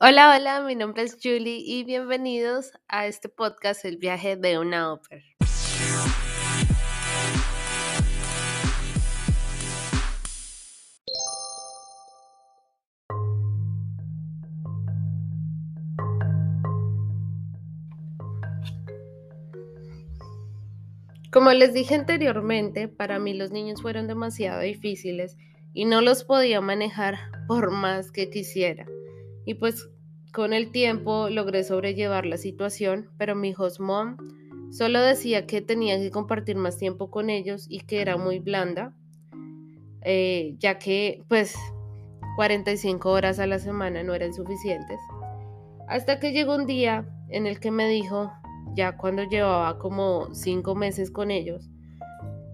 Hola, hola, mi nombre es Julie y bienvenidos a este podcast El viaje de una ópera. Como les dije anteriormente, para mí los niños fueron demasiado difíciles y no los podía manejar por más que quisiera. Y pues con el tiempo logré sobrellevar la situación, pero mi host mom solo decía que tenía que compartir más tiempo con ellos y que era muy blanda, eh, ya que pues 45 horas a la semana no eran suficientes. Hasta que llegó un día en el que me dijo, ya cuando llevaba como cinco meses con ellos,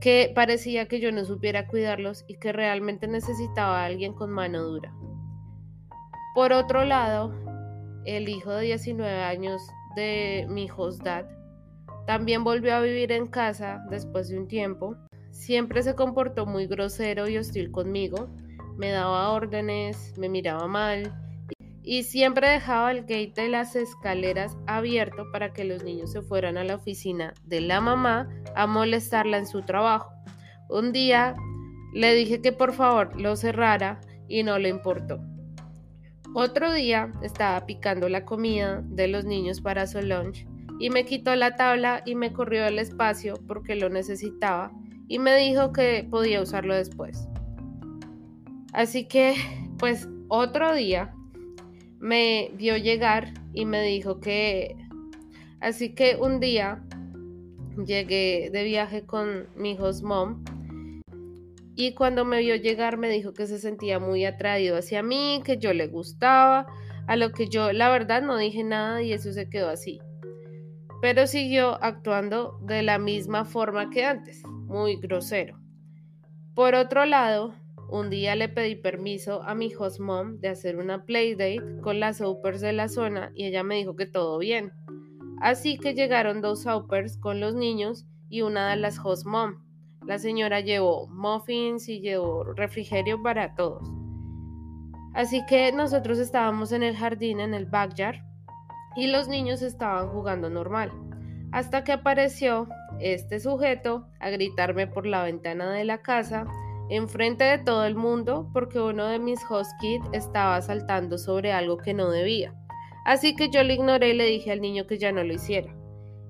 que parecía que yo no supiera cuidarlos y que realmente necesitaba a alguien con mano dura. Por otro lado, el hijo de 19 años de mi dad también volvió a vivir en casa después de un tiempo. Siempre se comportó muy grosero y hostil conmigo, me daba órdenes, me miraba mal y siempre dejaba el gate de las escaleras abierto para que los niños se fueran a la oficina de la mamá a molestarla en su trabajo. Un día le dije que por favor lo cerrara y no le importó. Otro día estaba picando la comida de los niños para su lunch y me quitó la tabla y me corrió el espacio porque lo necesitaba y me dijo que podía usarlo después. Así que, pues otro día me vio llegar y me dijo que... Así que un día llegué de viaje con mi host mom y cuando me vio llegar me dijo que se sentía muy atraído hacia mí, que yo le gustaba, a lo que yo la verdad no dije nada y eso se quedó así. Pero siguió actuando de la misma forma que antes, muy grosero. Por otro lado, un día le pedí permiso a mi host mom de hacer una playdate con las soupers de la zona y ella me dijo que todo bien. Así que llegaron dos soupers con los niños y una de las host mom. La señora llevó muffins y llevó refrigerio para todos. Así que nosotros estábamos en el jardín, en el backyard, y los niños estaban jugando normal. Hasta que apareció este sujeto a gritarme por la ventana de la casa enfrente de todo el mundo porque uno de mis host kids estaba saltando sobre algo que no debía. Así que yo lo ignoré y le dije al niño que ya no lo hiciera.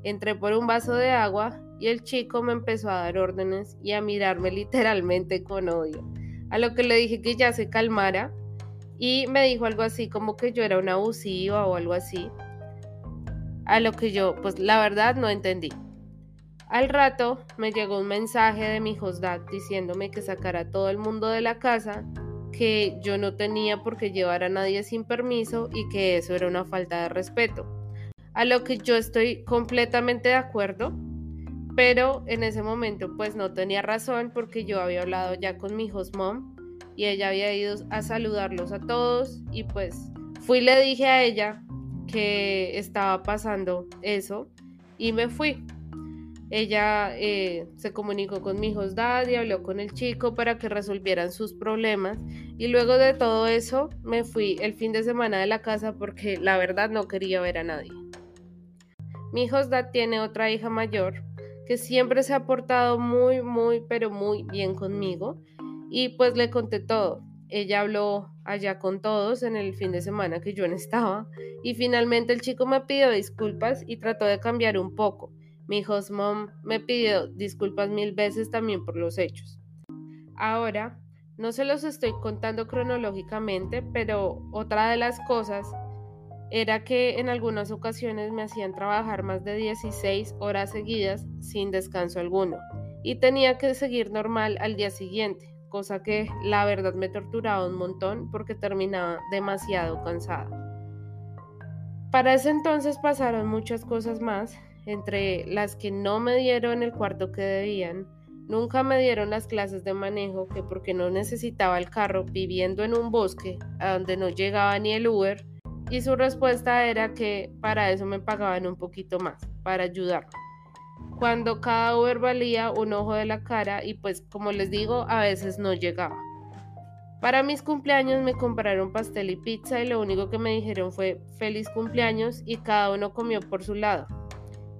Entré por un vaso de agua y el chico me empezó a dar órdenes y a mirarme literalmente con odio. A lo que le dije que ya se calmara y me dijo algo así como que yo era una abusiva o algo así. A lo que yo, pues la verdad no entendí. Al rato me llegó un mensaje de mi hostdad diciéndome que sacara a todo el mundo de la casa, que yo no tenía por qué llevar a nadie sin permiso y que eso era una falta de respeto. A lo que yo estoy completamente de acuerdo, pero en ese momento pues no tenía razón porque yo había hablado ya con mi host mom y ella había ido a saludarlos a todos y pues fui y le dije a ella que estaba pasando eso y me fui. Ella eh, se comunicó con mi hijos dad y habló con el chico para que resolvieran sus problemas. Y luego de todo eso, me fui el fin de semana de la casa porque la verdad no quería ver a nadie. Mi hijos dad tiene otra hija mayor que siempre se ha portado muy, muy, pero muy bien conmigo. Y pues le conté todo. Ella habló allá con todos en el fin de semana que yo no estaba. Y finalmente el chico me pidió disculpas y trató de cambiar un poco mi host mom me pidió disculpas mil veces también por los hechos. Ahora, no se los estoy contando cronológicamente, pero otra de las cosas era que en algunas ocasiones me hacían trabajar más de 16 horas seguidas sin descanso alguno y tenía que seguir normal al día siguiente, cosa que la verdad me torturaba un montón porque terminaba demasiado cansada. Para ese entonces pasaron muchas cosas más entre las que no me dieron el cuarto que debían, nunca me dieron las clases de manejo que porque no necesitaba el carro viviendo en un bosque a donde no llegaba ni el Uber, y su respuesta era que para eso me pagaban un poquito más, para ayudarme. Cuando cada Uber valía un ojo de la cara y pues como les digo, a veces no llegaba. Para mis cumpleaños me compraron pastel y pizza y lo único que me dijeron fue feliz cumpleaños y cada uno comió por su lado.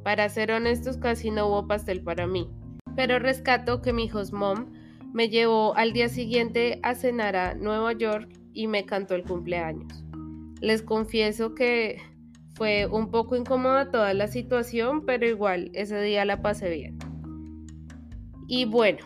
Para ser honestos, casi no hubo pastel para mí. Pero rescato que mi host mom me llevó al día siguiente a cenar a Nueva York y me cantó el cumpleaños. Les confieso que fue un poco incómoda toda la situación, pero igual ese día la pasé bien. Y bueno,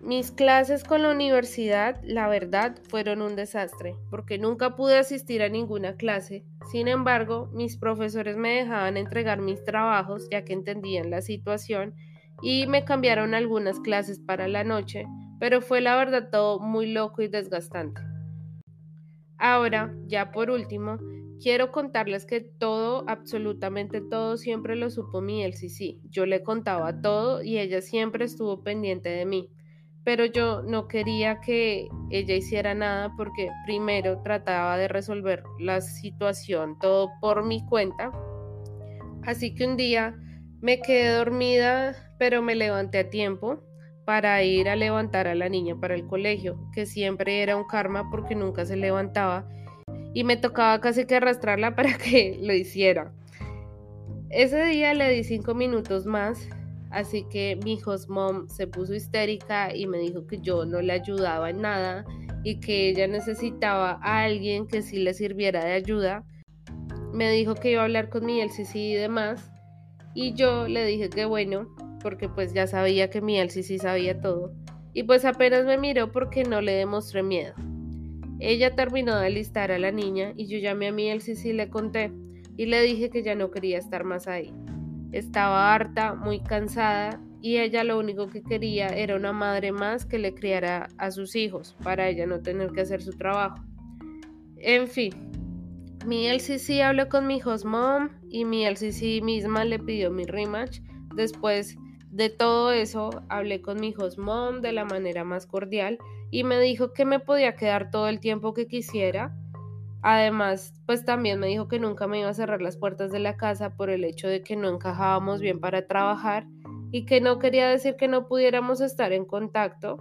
mis clases con la universidad, la verdad, fueron un desastre, porque nunca pude asistir a ninguna clase. Sin embargo, mis profesores me dejaban entregar mis trabajos, ya que entendían la situación, y me cambiaron algunas clases para la noche, pero fue la verdad todo muy loco y desgastante. Ahora, ya por último, quiero contarles que todo, absolutamente todo, siempre lo supo mi LCC. Yo le contaba todo y ella siempre estuvo pendiente de mí. Pero yo no quería que ella hiciera nada porque primero trataba de resolver la situación todo por mi cuenta. Así que un día me quedé dormida, pero me levanté a tiempo para ir a levantar a la niña para el colegio, que siempre era un karma porque nunca se levantaba y me tocaba casi que arrastrarla para que lo hiciera. Ese día le di cinco minutos más, así que mi host mom se puso histérica y me dijo que yo no le ayudaba en nada y que ella necesitaba a alguien que sí le sirviera de ayuda. Me dijo que iba a hablar con mi LCC y demás y yo le dije que bueno, porque pues ya sabía que mi Elsie sí sabía todo, y pues apenas me miró porque no le demostré miedo. Ella terminó de alistar a la niña y yo llamé a mi Elsie y le conté y le dije que ya no quería estar más ahí. Estaba harta, muy cansada y ella lo único que quería era una madre más que le criara a sus hijos para ella no tener que hacer su trabajo. En fin, mi LCC habló con mi host mom y mi LCC misma le pidió mi rematch. Después de todo eso, hablé con mi host mom de la manera más cordial y me dijo que me podía quedar todo el tiempo que quisiera. Además, pues también me dijo que nunca me iba a cerrar las puertas de la casa por el hecho de que no encajábamos bien para trabajar y que no quería decir que no pudiéramos estar en contacto.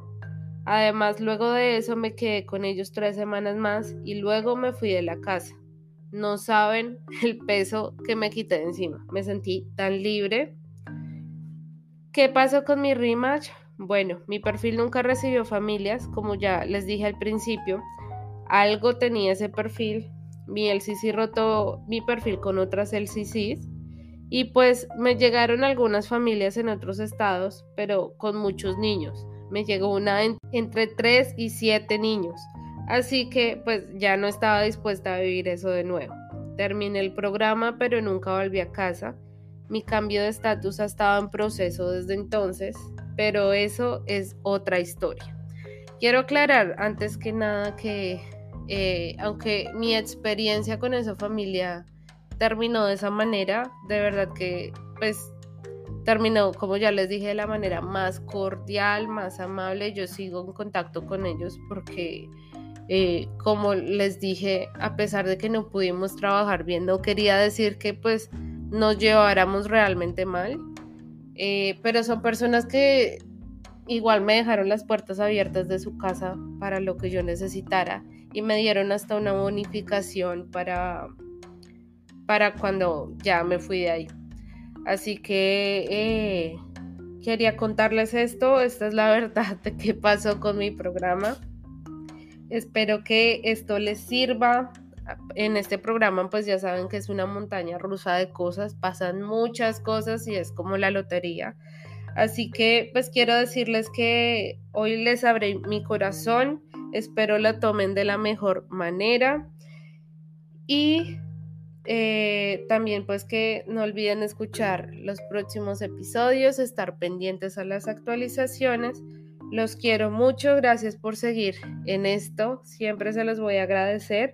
Además, luego de eso me quedé con ellos tres semanas más y luego me fui de la casa. No saben el peso que me quité de encima. Me sentí tan libre ¿Qué pasó con mi rematch? Bueno, mi perfil nunca recibió familias, como ya les dije al principio. Algo tenía ese perfil. Mi LCC rotó mi perfil con otras LCCs. Y pues me llegaron algunas familias en otros estados, pero con muchos niños. Me llegó una entre 3 y 7 niños. Así que pues ya no estaba dispuesta a vivir eso de nuevo. Terminé el programa, pero nunca volví a casa. Mi cambio de estatus ha estado en proceso desde entonces, pero eso es otra historia. Quiero aclarar antes que nada que eh, aunque mi experiencia con esa familia terminó de esa manera, de verdad que pues terminó, como ya les dije, de la manera más cordial, más amable. Yo sigo en contacto con ellos porque, eh, como les dije, a pesar de que no pudimos trabajar bien, no quería decir que pues nos lleváramos realmente mal. Eh, pero son personas que igual me dejaron las puertas abiertas de su casa para lo que yo necesitara y me dieron hasta una bonificación para, para cuando ya me fui de ahí. Así que eh, quería contarles esto, esta es la verdad de qué pasó con mi programa. Espero que esto les sirva en este programa pues ya saben que es una montaña rusa de cosas, pasan muchas cosas y es como la lotería. Así que pues quiero decirles que hoy les abrí mi corazón, espero lo tomen de la mejor manera y eh, también pues que no olviden escuchar los próximos episodios, estar pendientes a las actualizaciones. Los quiero mucho, gracias por seguir en esto, siempre se los voy a agradecer